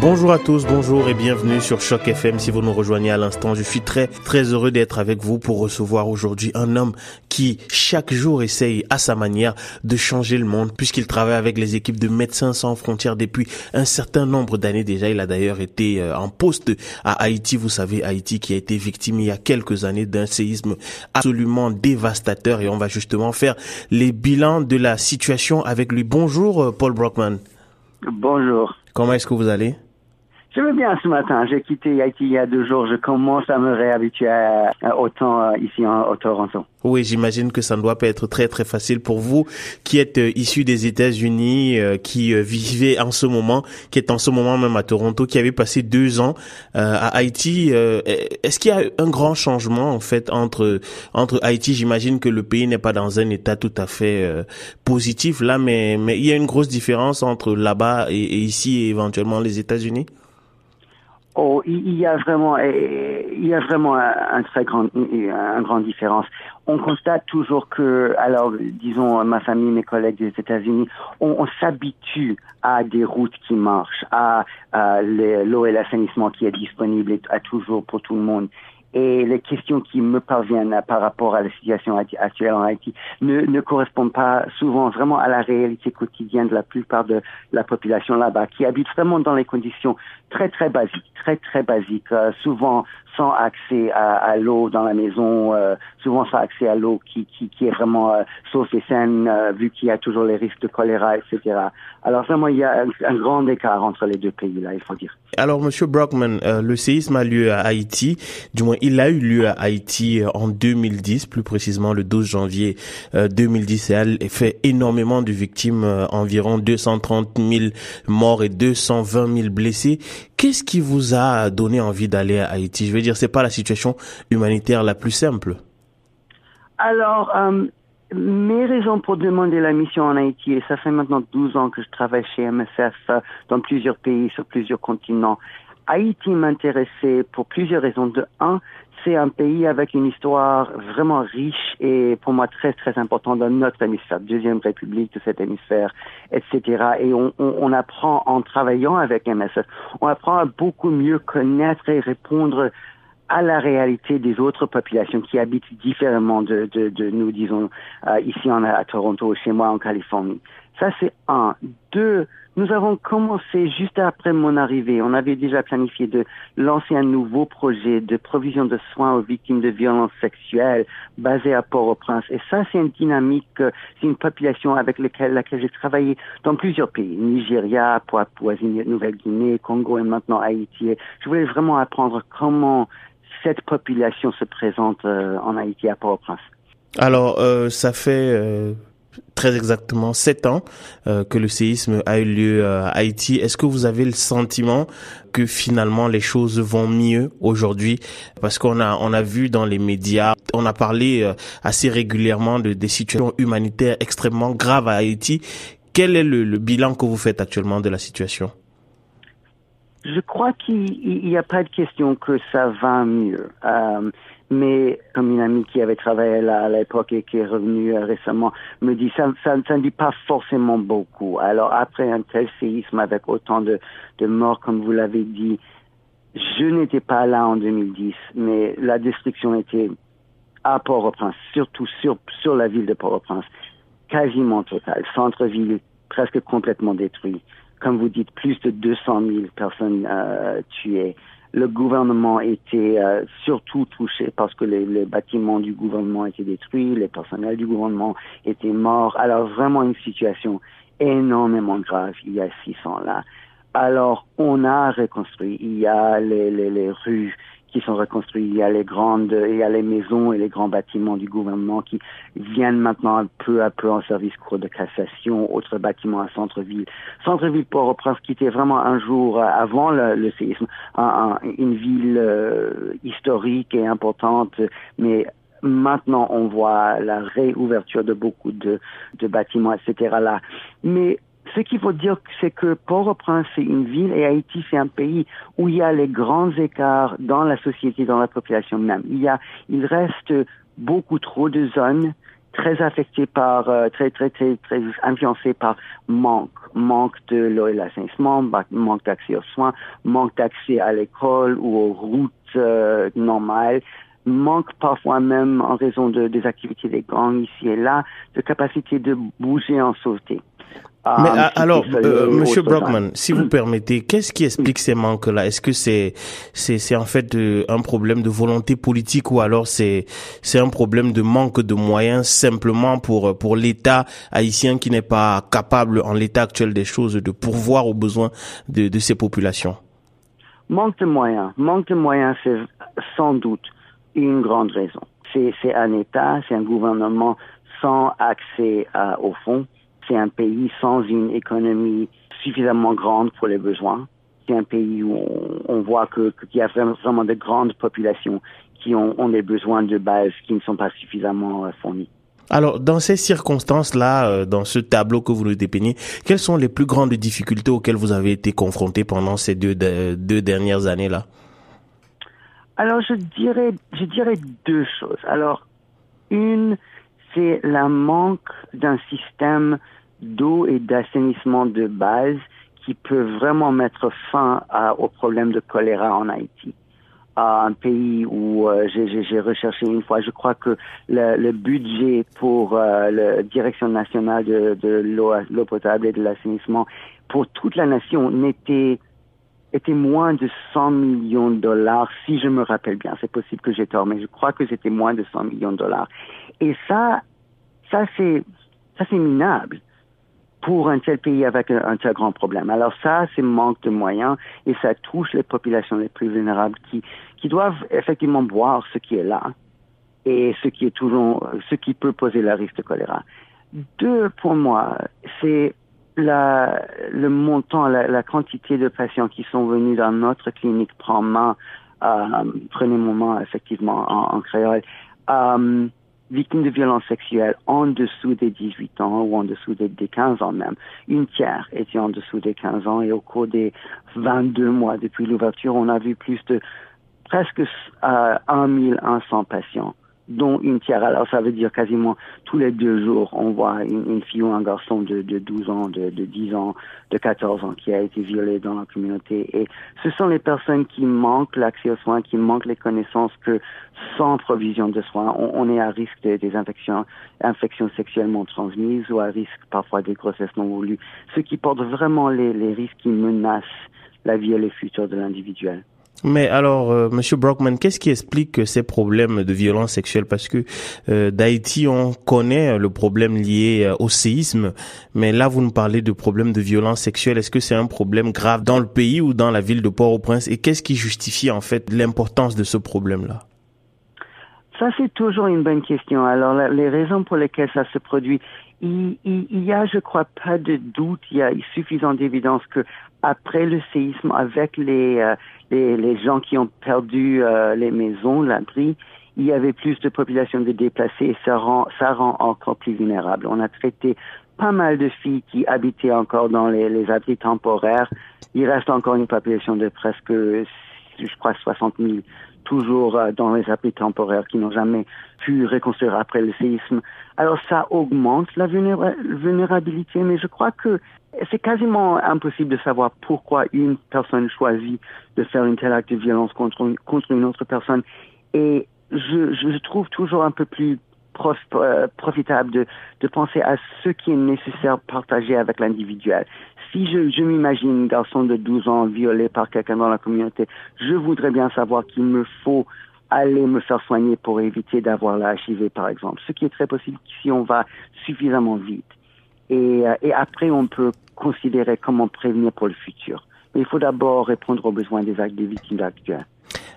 Bonjour à tous, bonjour et bienvenue sur Choc FM. Si vous nous rejoignez à l'instant, je suis très très heureux d'être avec vous pour recevoir aujourd'hui un homme qui chaque jour essaye à sa manière de changer le monde puisqu'il travaille avec les équipes de Médecins sans frontières depuis un certain nombre d'années déjà. Il a d'ailleurs été euh, en poste à Haïti, vous savez Haïti qui a été victime il y a quelques années d'un séisme absolument dévastateur et on va justement faire les bilans de la situation avec lui. Bonjour euh, Paul Brockman. Bonjour. Comment est-ce que vous allez? Je vais bien ce matin. J'ai quitté Haïti il y a deux jours. Je commence à me réhabituer temps euh, ici en, au Toronto. Oui, j'imagine que ça ne doit pas être très très facile pour vous qui êtes euh, issu des États-Unis, euh, qui vivez en ce moment, qui est en ce moment même à Toronto, qui avait passé deux ans à Haïti. Est-ce qu'il y a un grand changement en fait entre entre Haïti? J'imagine que le pays n'est pas dans un état tout à fait positif là, mais mais il y a une grosse différence entre là-bas et, et ici et éventuellement les États-Unis? Oh, il y a vraiment, il y a vraiment un, très grand, un grand différence. On constate toujours que, alors, disons, ma famille, mes collègues des États-Unis, on, on s'habitue à des routes qui marchent, à, à l'eau et l'assainissement qui est disponible à toujours pour tout le monde et les questions qui me parviennent par rapport à la situation actuelle en Haïti ne, ne correspondent pas souvent vraiment à la réalité quotidienne de la plupart de la population là-bas, qui habite vraiment dans les conditions très très basiques, très très basiques, euh, souvent sans accès à, à l'eau dans la maison, euh, souvent sans accès à l'eau qui, qui, qui, est vraiment euh, sauf et saine, euh, vu qu'il y a toujours les risques de choléra, etc. Alors vraiment, il y a un, grand écart entre les deux pays, là, il faut dire. Alors, Monsieur Brockman, le séisme a lieu à Haïti, du moins il a eu lieu à Haïti en 2010, plus précisément le 12 janvier 2010, et a fait énormément de victimes, environ 230 000 morts et 220 000 blessés. Qu'est-ce qui vous a donné envie d'aller à Haïti? Je veux dire, c'est pas la situation humanitaire la plus simple. Alors, euh, mes raisons pour demander la mission en Haïti, et ça fait maintenant 12 ans que je travaille chez MSF euh, dans plusieurs pays, sur plusieurs continents. Haïti m'intéressait pour plusieurs raisons. De un, c'est un pays avec une histoire vraiment riche et pour moi très très importante dans notre hémisphère, deuxième république de cet hémisphère, etc. Et on, on, on apprend en travaillant avec MSF, on apprend à beaucoup mieux connaître et répondre à la réalité des autres populations qui habitent différemment de, de, de nous, disons, euh, ici en, à Toronto, chez moi en Californie. Ça, c'est un. Deux, nous avons commencé juste après mon arrivée. On avait déjà planifié de lancer un nouveau projet de provision de soins aux victimes de violences sexuelles basé à Port-au-Prince. Et ça, c'est une dynamique, euh, c'est une population avec laquelle, laquelle j'ai travaillé dans plusieurs pays. Nigeria, Papouasie, Nouvelle-Guinée, Congo et maintenant Haïti. Je voulais vraiment apprendre comment cette population se présente euh, en Haïti à Port-au-Prince. Alors, euh, ça fait euh, très exactement sept ans que le séisme a eu lieu à Haïti. Est-ce que vous avez le sentiment que finalement les choses vont mieux aujourd'hui? Parce qu'on a on a vu dans les médias, on a parlé assez régulièrement de des situations humanitaires extrêmement graves à Haïti. Quel est le bilan que vous faites actuellement de la situation? Je crois qu'il n'y a pas de question que ça va mieux. Euh, mais comme une amie qui avait travaillé là à l'époque et qui est revenue euh, récemment me dit ça, ça, ça, ne dit pas forcément beaucoup. Alors après un tel séisme avec autant de, de morts comme vous l'avez dit, je n'étais pas là en 2010, mais la destruction était à Port-au-Prince, surtout sur, sur la ville de Port-au-Prince, quasiment totale. Centre-ville presque complètement détruit comme vous dites, plus de 200 000 personnes euh, tuées. Le gouvernement était euh, surtout touché parce que les, les, bâtiments du gouvernement étaient détruits, les personnels du gouvernement étaient morts. Alors vraiment une situation énormément grave il y a six ans là. Alors on a reconstruit. Il y a les, les, les rues qui sont reconstruits. Il y a les grandes, il y a les maisons et les grands bâtiments du gouvernement qui viennent maintenant peu à peu en service cours de cassation, autres bâtiments à centre-ville. Centre-ville Port-au-Prince qui était vraiment un jour euh, avant le, séisme, une ville euh, historique et importante, mais maintenant on voit la réouverture de beaucoup de, de bâtiments, etc. là. Mais ce qu'il faut dire, c'est que Port-au-Prince, c'est une ville et Haïti, c'est un pays où il y a les grands écarts dans la société, dans la population même. Il y a, il reste beaucoup trop de zones très affecté par, euh, très, très, très, très influencé par manque, manque de l'eau et l'assainissement, manque d'accès aux soins, manque d'accès à l'école ou aux routes euh, normales, manque parfois même en raison de, des activités des gangs ici et là, de capacité de bouger en sauveté. Mais ah, alors, euh, Monsieur Brockman, si vous permettez, qu'est-ce qui explique ces manques-là? Est-ce que c'est c'est c'est en fait euh, un problème de volonté politique ou alors c'est c'est un problème de manque de moyens simplement pour pour l'État haïtien qui n'est pas capable en l'état actuel des choses de pourvoir aux besoins de de ces populations? Manque de moyens, manque de moyens, c'est sans doute une grande raison. C'est c'est un État, c'est un gouvernement sans accès à, au fond c'est un pays sans une économie suffisamment grande pour les besoins. C'est un pays où on, voit que qu'il y a vraiment de grandes populations qui ont, ont, des besoins de base qui ne sont pas suffisamment euh, fournis. Alors, dans ces circonstances-là, euh, dans ce tableau que vous nous dépeignez, quelles sont les plus grandes difficultés auxquelles vous avez été confronté pendant ces deux, deux dernières années-là? Alors, je dirais, je dirais deux choses. Alors, une, c'est la manque d'un système d'eau et d'assainissement de base qui peut vraiment mettre fin à, au problème de choléra en Haïti. un pays où euh, j'ai recherché une fois, je crois que le, le budget pour euh, la direction nationale de, de l'eau potable et de l'assainissement pour toute la nation n'était était moins de 100 millions de dollars, si je me rappelle bien. C'est possible que j'ai tort, mais je crois que c'était moins de 100 millions de dollars. Et ça, ça c'est, ça c'est minable pour un tel pays avec un, tel grand problème. Alors ça, c'est manque de moyens et ça touche les populations les plus vulnérables qui, qui doivent effectivement voir ce qui est là et ce qui est toujours, ce qui peut poser le risque de choléra. Deux, pour moi, c'est la, le montant, la, quantité de patients qui sont venus dans notre clinique prend main, euh, prenez moment effectivement en, créole, euh, victimes de violences sexuelles en dessous des 18 ans ou en dessous des, 15 ans même. Une tiers était en dessous des 15 ans et au cours des 22 mois depuis l'ouverture, on a vu plus de presque euh, 1100 patients dont une tiers. Alors ça veut dire quasiment tous les deux jours, on voit une, fille ou un garçon de, de 12 ans, de, de 10 ans, de 14 ans qui a été violé dans la communauté. Et ce sont les personnes qui manquent l'accès aux soins, qui manquent les connaissances que sans provision de soins, on, est à risque des infections, infections sexuellement transmises ou à risque parfois des grossesses non voulues, ce qui porte vraiment les, les risques qui menacent la vie et le futur de l'individuel. Mais alors, euh, Monsieur Brockman, qu'est-ce qui explique ces problèmes de violence sexuelle? Parce que euh, d'Haïti, on connaît le problème lié euh, au séisme, mais là, vous nous parlez de problèmes de violence sexuelle. Est-ce que c'est un problème grave dans le pays ou dans la ville de Port-au-Prince? Et qu'est-ce qui justifie en fait l'importance de ce problème-là? Ça, c'est toujours une bonne question. Alors, les raisons pour lesquelles ça se produit, il, il, y a, je crois, pas de doute, il y a suffisant d'évidence que après le séisme, avec les les, les gens qui ont perdu euh, les maisons, l'abri, il y avait plus de population de déplacés et ça rend, ça rend encore plus vulnérable. On a traité pas mal de filles qui habitaient encore dans les, les abris temporaires. Il reste encore une population de presque, je crois, 60 000 toujours euh, dans les abris temporaires qui n'ont jamais pu reconstruire après le séisme. Alors ça augmente la vulnérabilité, mais je crois que c'est quasiment impossible de savoir pourquoi une personne choisit de faire une telle acte de violence contre une, contre une autre personne. Et je, je trouve toujours un peu plus euh, profitable de, penser à ce qui est nécessaire partager avec l'individuel. Si je, m'imagine un garçon de 12 ans violé par quelqu'un dans la communauté, je voudrais bien savoir qu'il me faut aller me faire soigner pour éviter d'avoir la HIV, par exemple. Ce qui est très possible si on va suffisamment vite. Et, euh, et après, on peut considérer comment prévenir pour le futur. Mais il faut d'abord répondre aux besoins des victimes actuelles.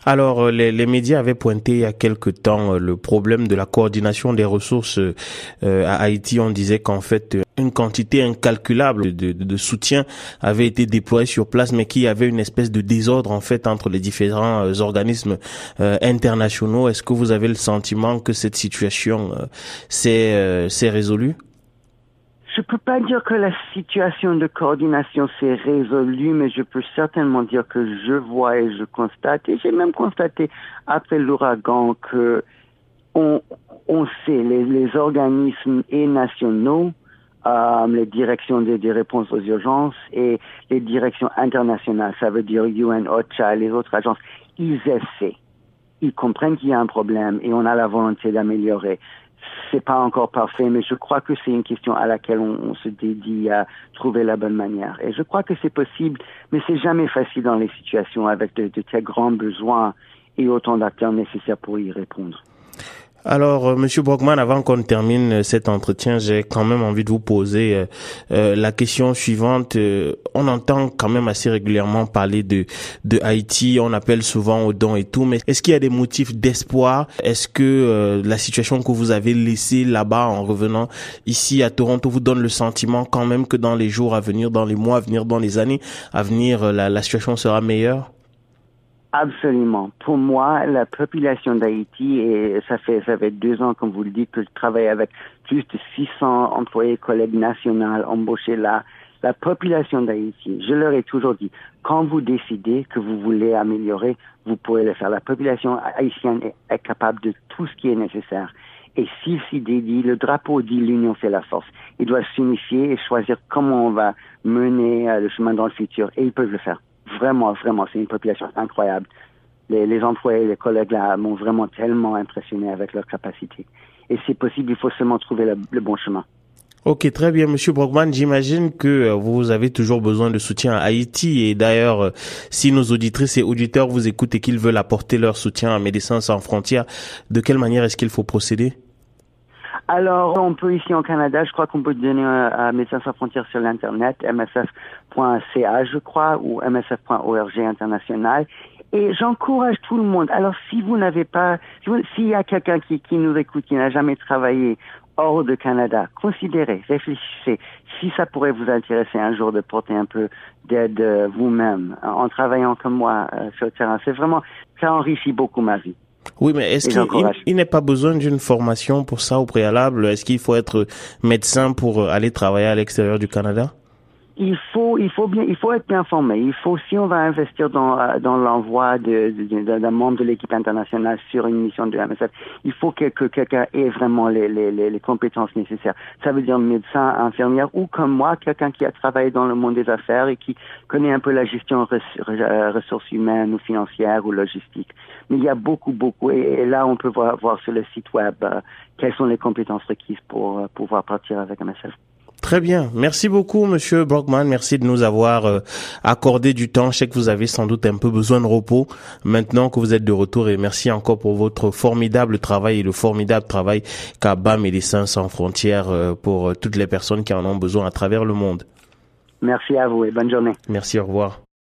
Alors, euh, les, médias avaient pointé il y a quelque temps euh, le problème de la coordination des ressources euh, à Haïti. On disait qu'en fait, une quantité incalculable de, de, soutien avait été déployée sur place, mais qu'il y avait une espèce de désordre en fait entre les différents organismes internationaux. Est-ce que vous avez le sentiment que cette situation s'est résolue? Je peux pas dire que la situation de coordination s'est résolue, mais je peux certainement dire que je vois et je constate, et j'ai même constaté après l'ouragan que on, on sait, les, organismes et nationaux, euh, les directions des, des, réponses aux urgences et les directions internationales, ça veut dire UN, OCHA, les autres agences, ils essaient. Ils comprennent qu'il y a un problème et on a la volonté d'améliorer. C'est pas encore parfait, mais je crois que c'est une question à laquelle on, se dédie à trouver la bonne manière. Et je crois que c'est possible, mais c'est jamais facile dans les situations avec de, de tels grands besoins et autant d'acteurs nécessaires pour y répondre. Alors, euh, Monsieur Brockman, avant qu'on termine euh, cet entretien, j'ai quand même envie de vous poser euh, euh la question suivante. on entend quand même assez régulièrement parler de de Haïti. On appelle souvent aux dons et tout, mais est-ce qu'il y a des motifs d'espoir? Est-ce que la situation que vous avez laissée là-bas en revenant ici à Toronto vous donne le sentiment quand même que dans les jours à venir, dans les mois à venir, dans les années à venir, la, la situation sera meilleure? Absolument. Pour moi, la population d'Haïti, et ça fait, ça fait deux ans, comme vous le dites, que je travaille avec plus de 600 employés, collègues nationaux embauchés là. La population d'Haïti, je leur ai toujours dit, quand vous décidez que vous voulez améliorer, vous pouvez le faire. La population haïtienne est, capable de tout ce qui est nécessaire. Et s'il s'y dédie, le drapeau dit l'union fait la force. Ils doivent s'unifier et choisir comment on va mener euh, le chemin dans le futur. Et ils peuvent le faire vraiment, vraiment, c'est une population incroyable. Les, les employés, les collègues là m'ont vraiment tellement impressionné avec leur capacité. Et c'est possible, il faut seulement trouver le, le bon chemin. Ok, très bien, Monsieur Brockman. J'imagine que vous avez toujours besoin de soutien à Haïti. Et d'ailleurs, si nos auditrices et auditeurs vous écoutent et qu'ils veulent apporter leur soutien à Médecins sans frontières, de quelle manière est-ce qu'il faut procéder? Alors, on peut ici en Canada, je crois qu'on peut donner à Médecins sans frontières sur l'internet, msf.ca, je crois, ou msf.org international. Et j'encourage tout le monde. Alors, si vous n'avez pas, s'il y a quelqu'un qui, qui nous écoute, qui n'a jamais travaillé hors de Canada, considérez, réfléchissez si ça pourrait vous intéresser un jour de porter un peu d'aide vous-même en travaillant comme moi euh, sur le terrain. C'est vraiment, ça enrichit beaucoup ma vie. Oui, mais est-ce qu'il il, n'est pas besoin d'une formation pour ça au préalable? Est-ce qu'il faut être médecin pour aller travailler à l'extérieur du Canada? Il faut, il faut bien, il faut être bien formé. Il faut, si on va investir dans, euh, dans l'envoi d'un de, de, membre de l'équipe internationale sur une mission de MSF, il faut que, que quelqu'un ait vraiment les, les, les, compétences nécessaires. Ça veut dire médecin, infirmière ou comme moi, quelqu'un qui a travaillé dans le monde des affaires et qui connaît un peu la gestion euh, ressources humaines ou financières ou logistiques. Mais il y a beaucoup, beaucoup, et, là on peut voir, voir sur le site web euh, quelles sont les compétences requises pour euh, pouvoir partir avec MSF. Très bien. Merci beaucoup, Monsieur Brockman. Merci de nous avoir euh, accordé du temps. Je sais que vous avez sans doute un peu besoin de repos maintenant que vous êtes de retour et merci encore pour votre formidable travail et le formidable travail qu'a Médecins sans frontières euh, pour euh, toutes les personnes qui en ont besoin à travers le monde. Merci à vous et bonne journée. Merci, au revoir.